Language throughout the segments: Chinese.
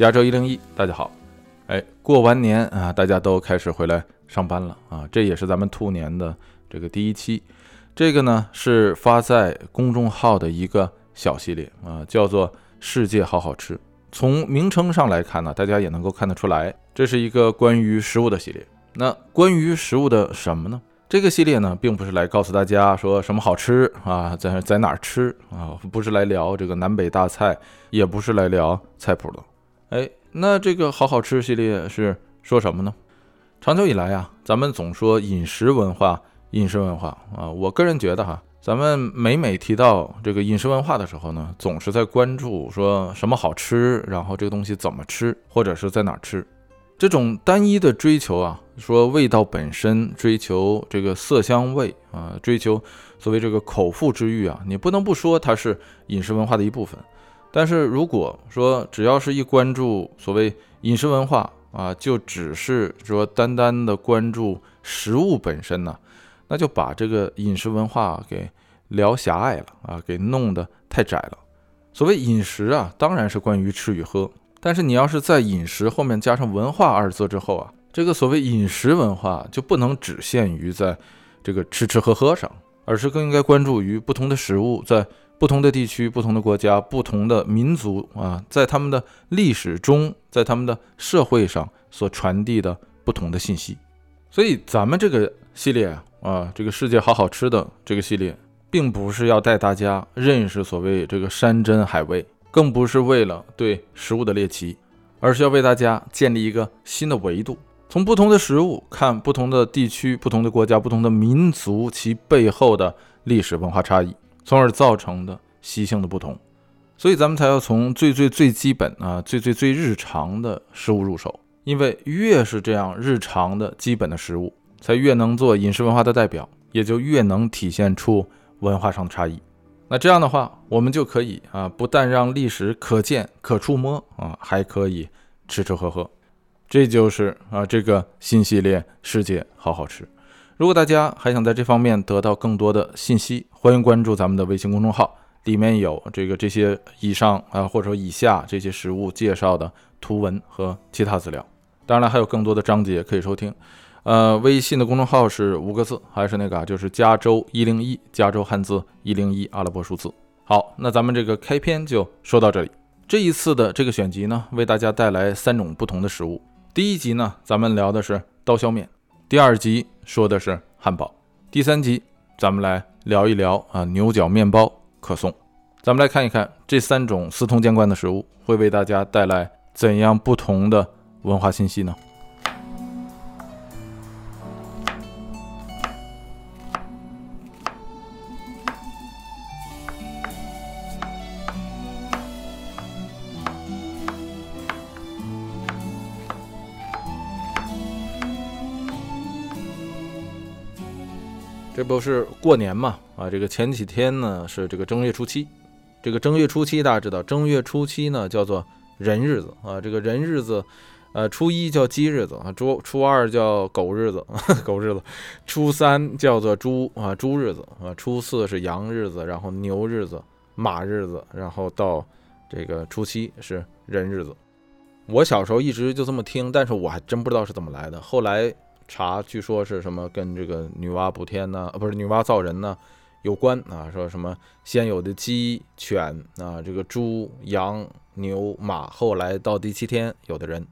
加州一零一，大家好。哎，过完年啊，大家都开始回来上班了啊，这也是咱们兔年的这个第一期。这个呢是发在公众号的一个小系列啊，叫做“世界好好吃”。从名称上来看呢，大家也能够看得出来，这是一个关于食物的系列。那关于食物的什么呢？这个系列呢，并不是来告诉大家说什么好吃啊，在在哪儿吃啊，不是来聊这个南北大菜，也不是来聊菜谱的。哎，那这个好好吃系列是说什么呢？长久以来啊，咱们总说饮食文化，饮食文化啊，我个人觉得哈，咱们每每提到这个饮食文化的时候呢，总是在关注说什么好吃，然后这个东西怎么吃，或者是在哪吃。这种单一的追求啊，说味道本身，追求这个色香味啊，追求所谓这个口腹之欲啊，你不能不说它是饮食文化的一部分。但是如果说只要是一关注所谓饮食文化啊，就只是说单单的关注食物本身呢，那就把这个饮食文化给聊狭隘了啊，给弄得太窄了。所谓饮食啊，当然是关于吃与喝。但是你要是在饮食后面加上文化二字之后啊，这个所谓饮食文化就不能只限于在这个吃吃喝喝上，而是更应该关注于不同的食物在不同的地区、不同的国家、不同的民族啊，在他们的历史中，在他们的社会上所传递的不同的信息。所以咱们这个系列啊，这个世界好好吃的这个系列，并不是要带大家认识所谓这个山珍海味。更不是为了对食物的猎奇，而是要为大家建立一个新的维度，从不同的食物看不同的地区、不同的国家、不同的民族其背后的历史文化差异，从而造成的习性的不同。所以咱们才要从最最最基本啊、最最最日常的食物入手，因为越是这样日常的基本的食物，才越能做饮食文化的代表，也就越能体现出文化上的差异。那这样的话，我们就可以啊，不但让历史可见可触摸啊，还可以吃吃喝喝。这就是啊，这个新系列世界好好吃。如果大家还想在这方面得到更多的信息，欢迎关注咱们的微信公众号，里面有这个这些以上啊，或者说以下这些食物介绍的图文和其他资料。当然了，还有更多的章节可以收听。呃，微信的公众号是五个字，还是那个，就是加州一零一，加州汉字一零一阿拉伯数字。好，那咱们这个开篇就说到这里。这一次的这个选集呢，为大家带来三种不同的食物。第一集呢，咱们聊的是刀削面；第二集说的是汉堡；第三集咱们来聊一聊啊牛角面包可颂。咱们来看一看这三种司空见惯的食物会为大家带来怎样不同的文化信息呢？这不是过年嘛？啊，这个前几天呢是这个正月初七。这个正月初七大家知道，正月初七呢叫做人日子啊。这个人日子，呃，初一叫鸡日子啊，初初二叫狗日子，狗日子。初三叫做猪啊，猪日子啊。初四是羊日子，然后牛日子、马日子，然后到这个初七是人日子。我小时候一直就这么听，但是我还真不知道是怎么来的。后来。查，据说是什么跟这个女娲补天呢？啊，不是女娲造人呢，有关啊。说什么先有的鸡犬啊，这个猪羊牛马，后来到第七天有的人，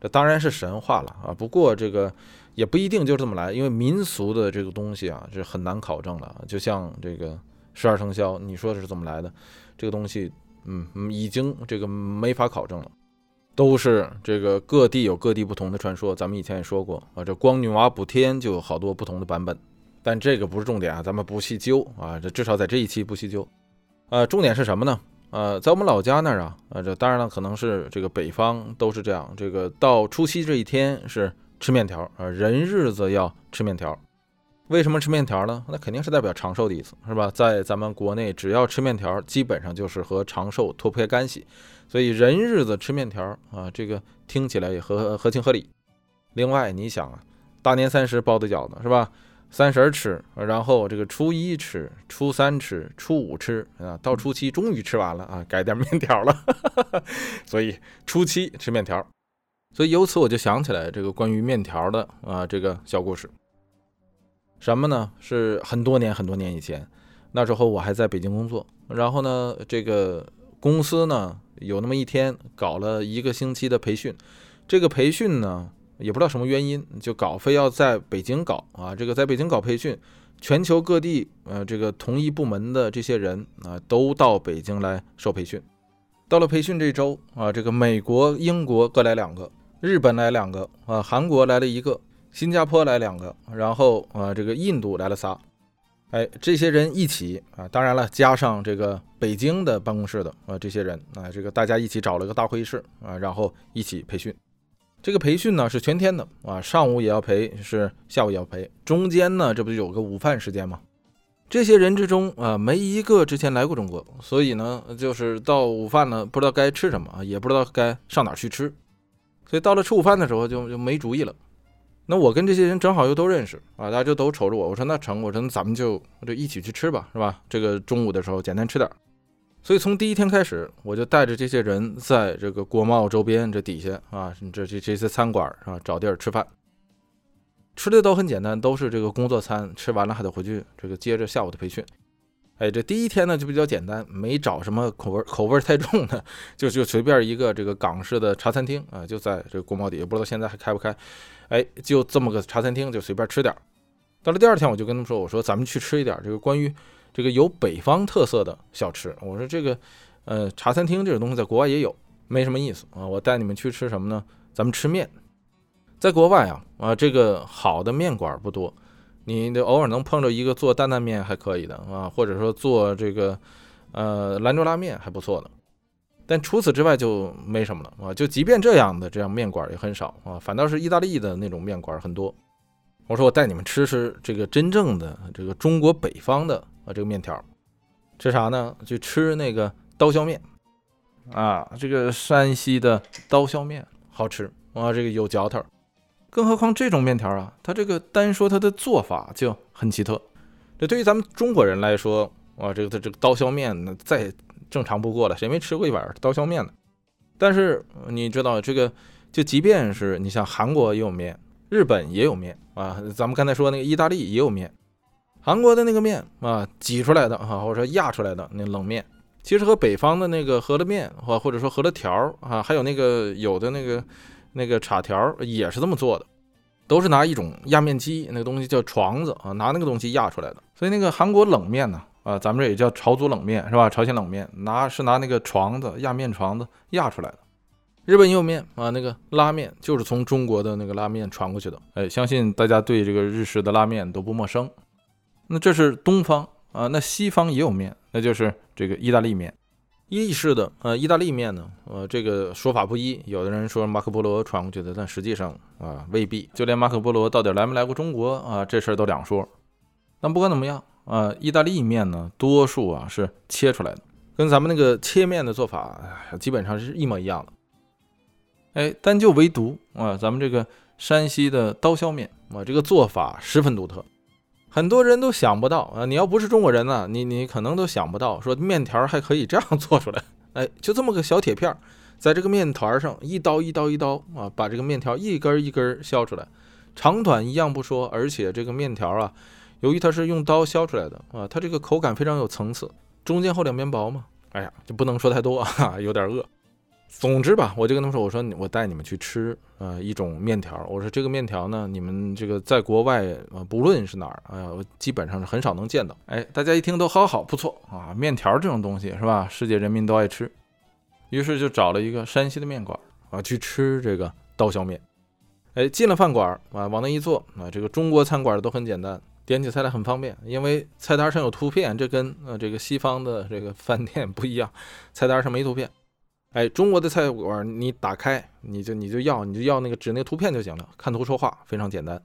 这当然是神话了啊。不过这个也不一定就这么来，因为民俗的这个东西啊，是很难考证的。就像这个十二生肖，你说是怎么来的？这个东西，嗯，已经这个没法考证了。都是这个各地有各地不同的传说，咱们以前也说过啊，这光女娲补天就有好多不同的版本，但这个不是重点啊，咱们不细究啊，这至少在这一期不细究。呃，重点是什么呢？呃，在我们老家那儿啊，呃，这当然了，可能是这个北方都是这样，这个到除夕这一天是吃面条啊，人日子要吃面条。为什么吃面条呢？那肯定是代表长寿的意思，是吧？在咱们国内，只要吃面条，基本上就是和长寿脱不开干系。所以人日子吃面条啊，这个听起来也合合情合理。另外，你想啊，大年三十包的饺子是吧？三十吃，然后这个初一吃，初三吃，初五吃啊，到初七终于吃完了啊，改点面条了，所以初七吃面条。所以由此我就想起来这个关于面条的啊这个小故事。什么呢？是很多年很多年以前，那时候我还在北京工作，然后呢，这个公司呢有那么一天搞了一个星期的培训，这个培训呢。也不知道什么原因，就搞非要在北京搞啊，这个在北京搞培训，全球各地呃这个同一部门的这些人啊都到北京来受培训。到了培训这周啊，这个美国、英国各来两个，日本来两个啊，韩国来了一个，新加坡来两个，然后啊这个印度来了仨，哎，这些人一起啊，当然了，加上这个北京的办公室的啊这些人啊，这个大家一起找了个大会议室啊，然后一起培训。这个培训呢是全天的啊，上午也要培，是下午也要培，中间呢这不就有个午饭时间吗？这些人之中啊，没一个之前来过中国，所以呢，就是到午饭呢不知道该吃什么啊，也不知道该上哪去吃，所以到了吃午饭的时候就就没主意了。那我跟这些人正好又都认识啊，大家就都瞅着我，我说那成，我说那咱们就就一起去吃吧，是吧？这个中午的时候简单吃点。所以从第一天开始，我就带着这些人在这个国贸周边这底下啊，这这这些餐馆啊找地儿吃饭，吃的都很简单，都是这个工作餐，吃完了还得回去这个接着下午的培训。哎，这第一天呢就比较简单，没找什么口味口味太重的，就就随便一个这个港式的茶餐厅啊，就在这个国贸底下，不知道现在还开不开。哎，就这么个茶餐厅，就随便吃点。到了第二天，我就跟他们说，我说咱们去吃一点这个关于。这个有北方特色的小吃，我说这个，呃，茶餐厅这种东西在国外也有，没什么意思啊。我带你们去吃什么呢？咱们吃面。在国外啊，啊，这个好的面馆不多，你偶尔能碰着一个做担担面还可以的啊，或者说做这个，呃，兰州拉面还不错的。但除此之外就没什么了啊。就即便这样的这样面馆也很少啊，反倒是意大利的那种面馆很多。我说我带你们吃吃这个真正的这个中国北方的。啊，这个面条吃啥呢？就吃那个刀削面啊，这个山西的刀削面好吃啊，这个有嚼头。更何况这种面条啊，它这个单说它的做法就很奇特。这对于咱们中国人来说，哇，这个它这个刀削面那再正常不过了，谁没吃过一碗刀削面呢？但是你知道，这个就即便是你像韩国也有面，日本也有面啊，咱们刚才说那个意大利也有面。韩国的那个面啊，挤出来的哈，或者说压出来的那冷面，其实和北方的那个饸饹面或或者说饸饹条啊，还有那个有的那个那个叉条也是这么做的，都是拿一种压面机，那个东西叫床子啊，拿那个东西压出来的。所以那个韩国冷面呢，啊，咱们这也叫朝族冷面是吧？朝鲜冷面拿是拿那个床子压面床子压出来的。日本也有面啊，那个拉面就是从中国的那个拉面传过去的。哎，相信大家对这个日式的拉面都不陌生。那这是东方啊，那西方也有面，那就是这个意大利面。意式的呃意大利面呢，呃这个说法不一，有的人说马可波罗传过去的，但实际上啊未必。就连马可波罗到底来没来过中国啊，这事儿都两说。那不管怎么样啊，意大利面呢，多数啊是切出来的，跟咱们那个切面的做法基本上是一模一样的。哎，但就唯独啊，咱们这个山西的刀削面啊，这个做法十分独特。很多人都想不到啊！你要不是中国人呢，你你可能都想不到，说面条还可以这样做出来。哎，就这么个小铁片，在这个面团上一刀一刀一刀啊，把这个面条一根一根削出来，长短一样不说，而且这个面条啊，由于它是用刀削出来的啊，它这个口感非常有层次，中间厚两边薄嘛。哎呀，就不能说太多啊，有点饿。总之吧，我就跟他们说，我说我带你们去吃，呃，一种面条。我说这个面条呢，你们这个在国外啊，不论是哪儿，哎呀，基本上是很少能见到。哎，大家一听都好好不错啊，面条这种东西是吧？世界人民都爱吃。于是就找了一个山西的面馆啊，去吃这个刀削面。哎，进了饭馆啊，往那一坐啊，这个中国餐馆都很简单，点起菜来很方便，因为菜单上有图片，这跟呃这个西方的这个饭店不一样，菜单上没图片。哎，中国的菜馆你打开，你就你就要你就要那个指那个图片就行了，看图说话非常简单。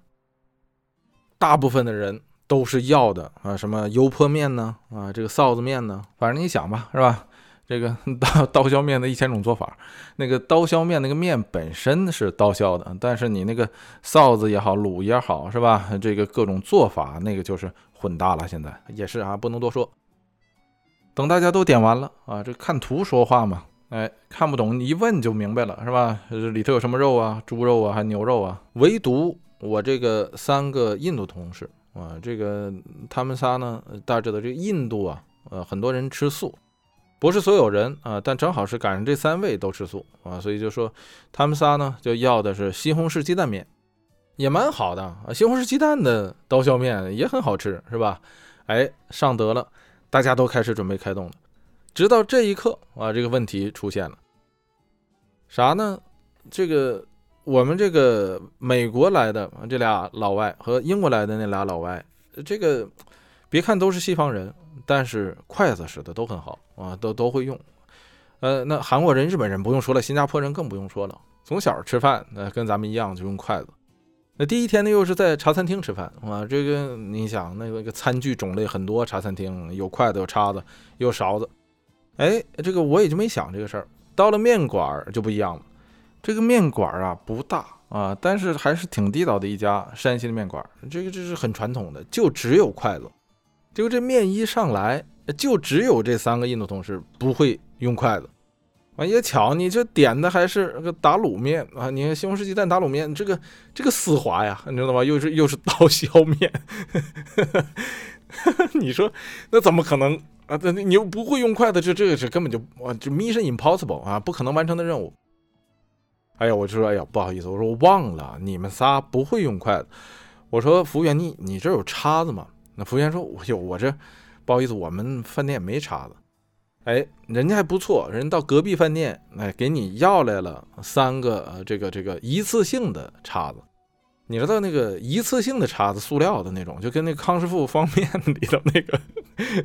大部分的人都是要的啊，什么油泼面呢？啊，这个臊子面呢？反正你想吧，是吧？这个 刀刀削面的一千种做法，那个刀削面那个面本身是刀削的，但是你那个臊子也好，卤也好，是吧？这个各种做法，那个就是混搭了。现在也是啊，不能多说。等大家都点完了啊，这看图说话嘛，哎，看不懂一问就明白了，是吧？里头有什么肉啊？猪肉啊，还牛肉啊？唯独我这个三个印度同事啊，这个他们仨呢，大致的这个印度啊，呃，很多人吃素。不是所有人啊，但正好是赶上这三位都吃素啊，所以就说他们仨呢就要的是西红柿鸡蛋面，也蛮好的啊。西红柿鸡蛋的刀削面也很好吃，是吧？哎，上得了，大家都开始准备开动了。直到这一刻啊，这个问题出现了，啥呢？这个我们这个美国来的这俩老外和英国来的那俩老外，这个别看都是西方人。但是筷子使的都很好啊，都都会用。呃，那韩国人、日本人不用说了，新加坡人更不用说了。从小吃饭，那跟咱们一样就用筷子。那第一天呢，又是在茶餐厅吃饭啊。这个你想，那个餐具种类很多，茶餐厅有筷子、有叉子、有勺子。哎，这个我也就没想这个事儿。到了面馆就不一样了。这个面馆啊不大啊，但是还是挺地道的一家山西的面馆。这个这是很传统的，就只有筷子。结果这面一上来，就只有这三个印度同事不会用筷子。啊，也巧，你这点的还是个打卤面啊！你看西红柿鸡蛋打卤面，这个这个丝滑呀，你知道吗？又是又是刀削面，你说那怎么可能啊？对你又不会用筷子，这这个是根本就啊，就 mission impossible 啊，不可能完成的任务。哎呀，我就说，哎呀，不好意思，我说我忘了，你们仨不会用筷子。我说服务员，你你这有叉子吗？那服务员说：“我有，我这不好意思，我们饭店没叉子。哎，人家还不错，人到隔壁饭店，哎，给你要来了三个呃，这个这个一次性的叉子。你知道那个一次性的叉子，塑料的那种，就跟那康师傅方便 里头那个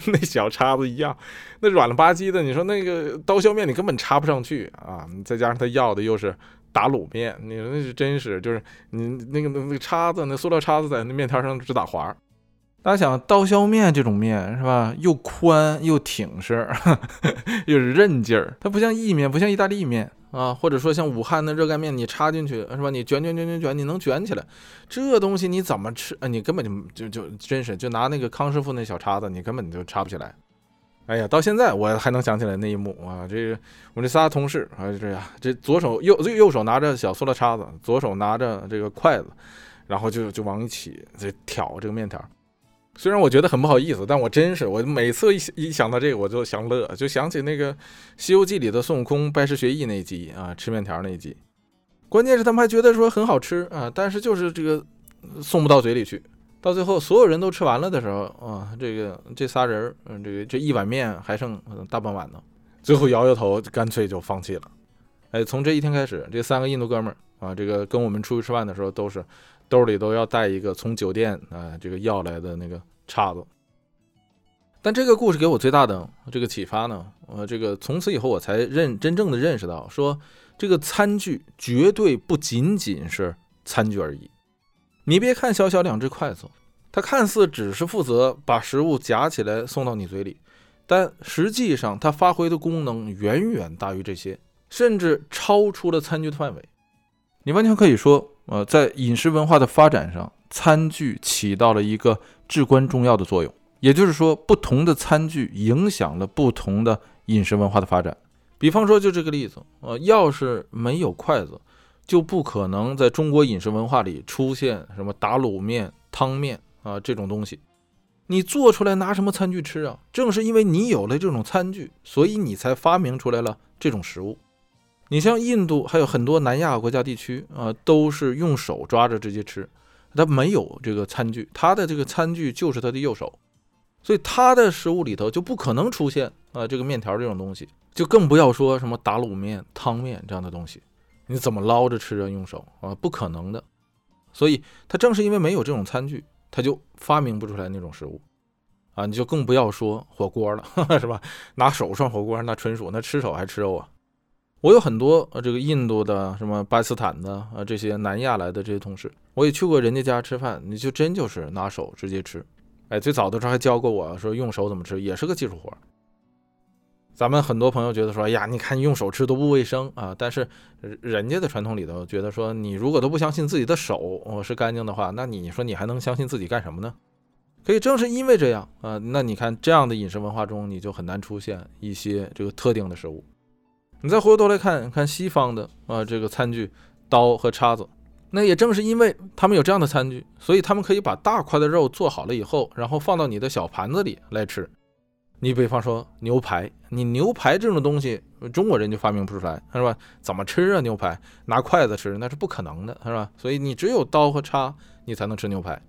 那小叉子一样，那软了吧唧的。你说那个刀削面你根本插不上去啊！再加上他要的又是打卤面，你说那是真是就是你那个那个叉子，那塑料叉子在那面条上直打滑。”大家想刀削面这种面是吧？又宽又挺实，又是韧劲儿。它不像意面，不像意大利面啊，或者说像武汉的热干面，你插进去是吧？你卷卷卷卷卷，你能卷起来。这东西你怎么吃啊？你根本就就就真是就拿那个康师傅那小叉子，你根本就插不起来。哎呀，到现在我还能想起来那一幕啊！这个我这仨同事啊，就这呀，这左手右右手拿着小塑料叉子，左手拿着这个筷子，然后就就往一起这挑这个面条。虽然我觉得很不好意思，但我真是我每次一一想到这个我就想乐，就想起那个《西游记》里的孙悟空拜师学艺那一集啊，吃面条那一集。关键是他们还觉得说很好吃啊，但是就是这个送不到嘴里去。到最后所有人都吃完了的时候啊，这个这仨人嗯，这个这一碗面还剩大半碗呢，最后摇摇头，干脆就放弃了。哎，从这一天开始，这三个印度哥们儿啊，这个跟我们出去吃饭的时候都是兜里都要带一个从酒店啊这个要来的那个。叉子，但这个故事给我最大的这个启发呢，呃，这个从此以后我才认真正的认识到，说这个餐具绝对不仅仅是餐具而已。你别看小小两只筷子，它看似只是负责把食物夹起来送到你嘴里，但实际上它发挥的功能远远大于这些，甚至超出了餐具的范围。你完全可以说，呃，在饮食文化的发展上。餐具起到了一个至关重要的作用，也就是说，不同的餐具影响了不同的饮食文化的发展。比方说，就这个例子，呃，要是没有筷子，就不可能在中国饮食文化里出现什么打卤面、汤面啊这种东西。你做出来拿什么餐具吃啊？正是因为你有了这种餐具，所以你才发明出来了这种食物。你像印度，还有很多南亚国家地区啊，都是用手抓着直接吃。他没有这个餐具，他的这个餐具就是他的右手，所以他的食物里头就不可能出现啊这个面条这种东西，就更不要说什么打卤面、汤面这样的东西，你怎么捞着吃啊？用手啊，不可能的。所以他正是因为没有这种餐具，他就发明不出来那种食物啊，你就更不要说火锅了，是吧？拿手涮火锅那纯属那吃手还吃肉啊。我有很多呃，这个印度的、什么巴基斯坦的啊，这些南亚来的这些同事，我也去过人家家吃饭，你就真就是拿手直接吃。哎，最早的时候还教过我说用手怎么吃，也是个技术活。咱们很多朋友觉得说，哎呀，你看用手吃都不卫生啊。但是人家的传统里头觉得说，你如果都不相信自己的手是干净的话，那你说你还能相信自己干什么呢？可以正是因为这样啊，那你看这样的饮食文化中，你就很难出现一些这个特定的食物。你再回头来看看西方的啊这个餐具，刀和叉子，那也正是因为他们有这样的餐具，所以他们可以把大块的肉做好了以后，然后放到你的小盘子里来吃。你比方说牛排，你牛排这种东西，中国人就发明不出来，是吧？怎么吃啊？牛排拿筷子吃那是不可能的，是吧？所以你只有刀和叉，你才能吃牛排。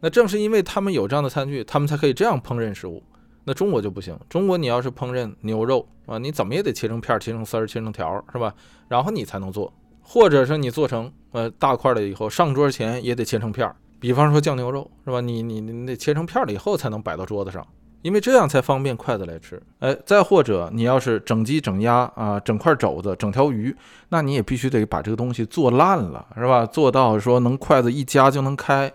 那正是因为他们有这样的餐具，他们才可以这样烹饪食物。那中国就不行，中国你要是烹饪牛肉啊，你怎么也得切成片、切成丝儿、切成条，是吧？然后你才能做，或者是你做成呃大块了以后，上桌前也得切成片儿。比方说酱牛肉，是吧？你你你得切成片儿了以后才能摆到桌子上。因为这样才方便筷子来吃，哎，再或者你要是整鸡、整鸭啊，整块肘子、整条鱼，那你也必须得把这个东西做烂了，是吧？做到说能筷子一夹就能开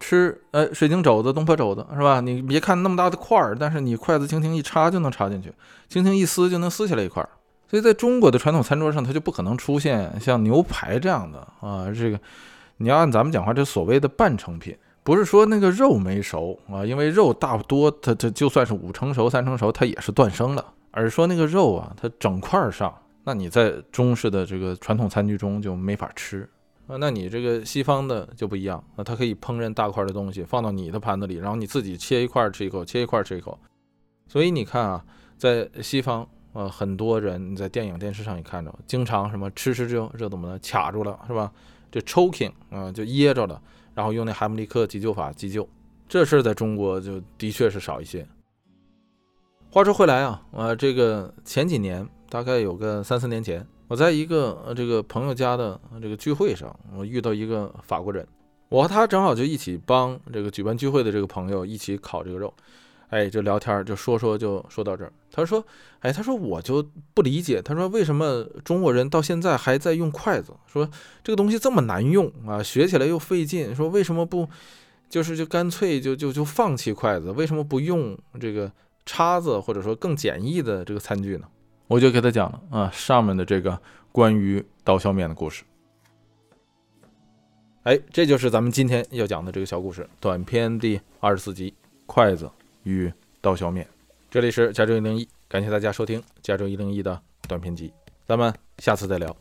吃，呃，水晶肘子、东坡肘子，是吧？你别看那么大的块儿，但是你筷子轻轻一插就能插进去，轻轻一撕就能撕下来一块儿。所以在中国的传统餐桌上，它就不可能出现像牛排这样的啊，这个你要按咱们讲话，这所谓的半成品。不是说那个肉没熟啊，因为肉大多它它就算是五成熟、三成熟，它也是断生了。而是说那个肉啊，它整块上，那你在中式的这个传统餐具中就没法吃啊。那你这个西方的就不一样啊，它可以烹饪大块的东西放到你的盘子里，然后你自己切一块吃一口，切一块吃一口。所以你看啊，在西方呃，很多人你在电影电视上也看着，经常什么吃吃就这怎么的卡住了是吧？这 choking 啊，就噎着了。然后用那海姆立克急救法急救，这事儿在中国就的确是少一些。话说回来啊，呃，这个前几年大概有个三四年前，我在一个这个朋友家的这个聚会上，我遇到一个法国人，我和他正好就一起帮这个举办聚会的这个朋友一起烤这个肉。哎，就聊天，就说说，就说到这儿。他说：“哎，他说我就不理解，他说为什么中国人到现在还在用筷子？说这个东西这么难用啊，学起来又费劲。说为什么不，就是就干脆就就就放弃筷子？为什么不用这个叉子，或者说更简易的这个餐具呢？”我就给他讲了啊，上面的这个关于刀削面的故事。哎，这就是咱们今天要讲的这个小故事，短篇第二十四集，筷子。与刀削面，这里是加州一零一，感谢大家收听加州一零一的短片集，咱们下次再聊。